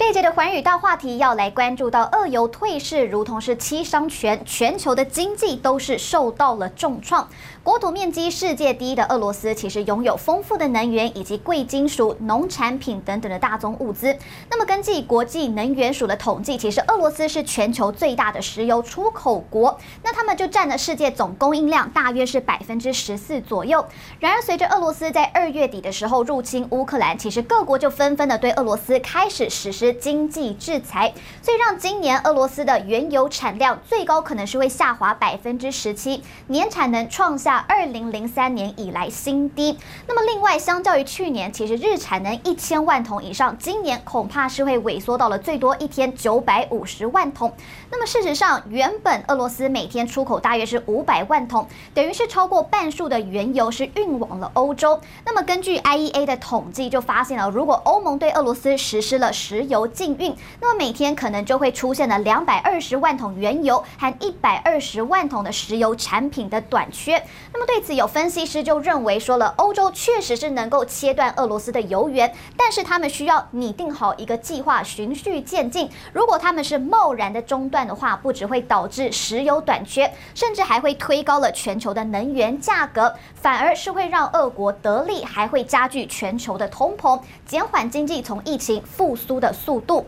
这一节的寰宇大话题要来关注到，俄油退市如同是七伤拳，全球的经济都是受到了重创。国土面积世界第一的俄罗斯，其实拥有丰富的能源以及贵金属、农产品等等的大宗物资。那么，根据国际能源署的统计，其实俄罗斯是全球最大的石油出口国，那他们就占了世界总供应量大约是百分之十四左右。然而，随着俄罗斯在二月底的时候入侵乌克兰，其实各国就纷纷的对俄罗斯开始实施经济制裁，所以让今年俄罗斯的原油产量最高可能是会下滑百分之十七，年产能创下。二零零三年以来新低。那么，另外，相较于去年，其实日产能一千万桶以上，今年恐怕是会萎缩到了最多一天九百五十万桶。那么，事实上，原本俄罗斯每天出口大约是五百万桶，等于是超过半数的原油是运往了欧洲。那么，根据 IEA 的统计，就发现了，如果欧盟对俄罗斯实施了石油禁运，那么每天可能就会出现了两百二十万桶原油和一百二十万桶的石油产品的短缺。那么对此，有分析师就认为说了，欧洲确实是能够切断俄罗斯的油源，但是他们需要拟定好一个计划，循序渐进。如果他们是贸然的中断的话，不只会导致石油短缺，甚至还会推高了全球的能源价格，反而是会让俄国得利，还会加剧全球的通膨，减缓经济从疫情复苏的速度。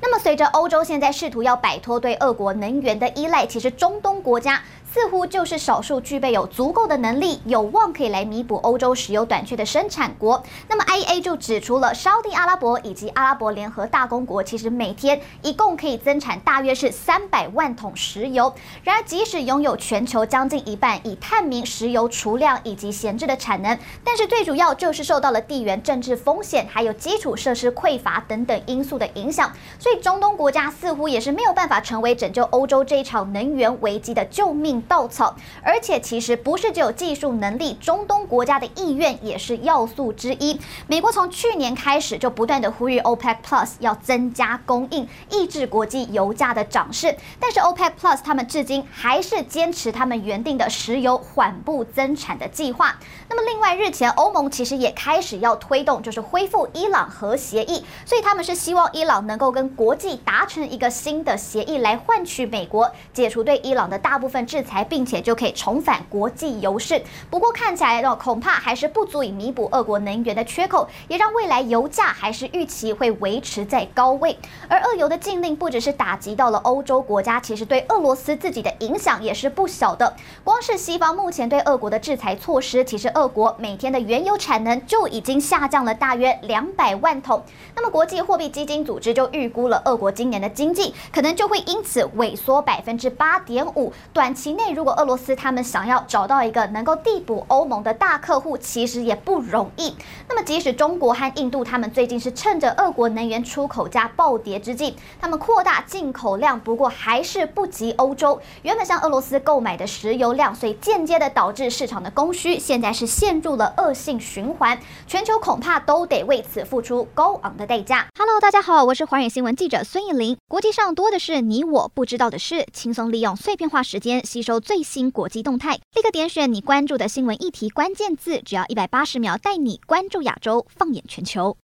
那么，随着欧洲现在试图要摆脱对俄国能源的依赖，其实中东国家。似乎就是少数具备有足够的能力，有望可以来弥补欧洲石油短缺的生产国。那么，IEA 就指出了沙地阿拉伯以及阿拉伯联合大公国，其实每天一共可以增产大约是三百万桶石油。然而，即使拥有全球将近一半已探明石油储量以及闲置的产能，但是最主要就是受到了地缘政治风险，还有基础设施匮乏等等因素的影响。所以，中东国家似乎也是没有办法成为拯救欧洲这一场能源危机的救命稻草，而且其实不是只有技术能力，中东国家的意愿也是要素之一。美国从去年开始就不断的呼吁 OPEC Plus 要增加供应，抑制国际油价的涨势。但是 OPEC Plus 他们至今还是坚持他们原定的石油缓步增产的计划。那么另外，日前欧盟其实也开始要推动，就是恢复伊朗核协议，所以他们是希望伊朗能够跟国际达成一个新的协议，来换取美国解除对伊朗的大部分制裁。并且就可以重返国际油市，不过看起来呢，恐怕还是不足以弥补俄国能源的缺口，也让未来油价还是预期会维持在高位。而俄油的禁令不只是打击到了欧洲国家，其实对俄罗斯自己的影响也是不小的。光是西方目前对俄国的制裁措施，其实俄国每天的原油产能就已经下降了大约两百万桶。那么国际货币基金组织就预估了俄国今年的经济可能就会因此萎缩百分之八点五，短期内。如果俄罗斯他们想要找到一个能够递补欧盟的大客户，其实也不容易。那么，即使中国和印度他们最近是趁着俄国能源出口价暴跌之际，他们扩大进口量，不过还是不及欧洲。原本向俄罗斯购买的石油量，所以间接的导致市场的供需现在是陷入了恶性循环。全球恐怕都得为此付出高昂的代价。Hello，大家好，我是寰宇新闻记者孙艺林。国际上多的是你我不知道的事，轻松利用碎片化时间吸收。最新国际动态，立刻点选你关注的新闻议题关键字，只要一百八十秒，带你关注亚洲，放眼全球。